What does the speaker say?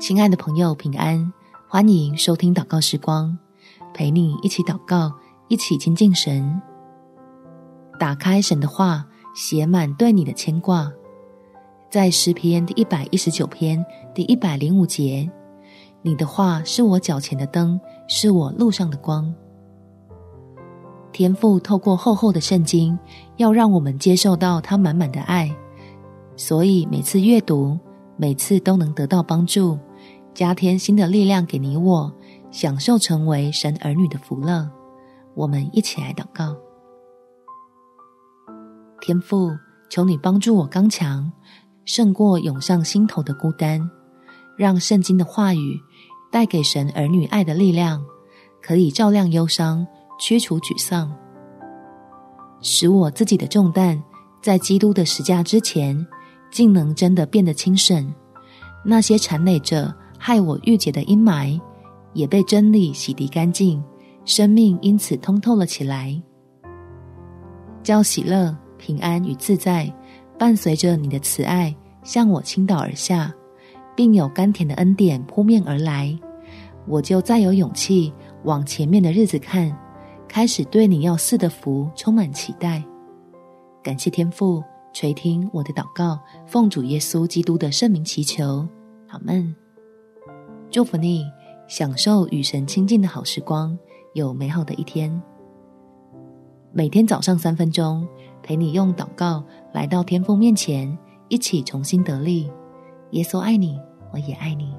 亲爱的朋友，平安！欢迎收听祷告时光，陪你一起祷告，一起亲近神。打开神的话，写满对你的牵挂。在诗篇第一百一十九篇第一百零五节，你的话是我脚前的灯，是我路上的光。天父透过厚厚的圣经，要让我们接受到他满满的爱，所以每次阅读，每次都能得到帮助。加添新的力量给你我，享受成为神儿女的福乐。我们一起来祷告：天父，求你帮助我刚强，胜过涌上心头的孤单，让圣经的话语带给神儿女爱的力量，可以照亮忧伤，驱除沮丧，使我自己的重担在基督的十架之前，竟能真的变得轻省。那些缠累着。害我郁结的阴霾，也被真理洗涤干净，生命因此通透了起来。叫喜乐、平安与自在，伴随着你的慈爱向我倾倒而下，并有甘甜的恩典扑面而来，我就再有勇气往前面的日子看，开始对你要赐的福充满期待。感谢天父垂听我的祷告，奉主耶稣基督的圣名祈求，阿们。祝福你，享受与神亲近的好时光，有美好的一天。每天早上三分钟，陪你用祷告来到天父面前，一起重新得力。耶稣爱你，我也爱你。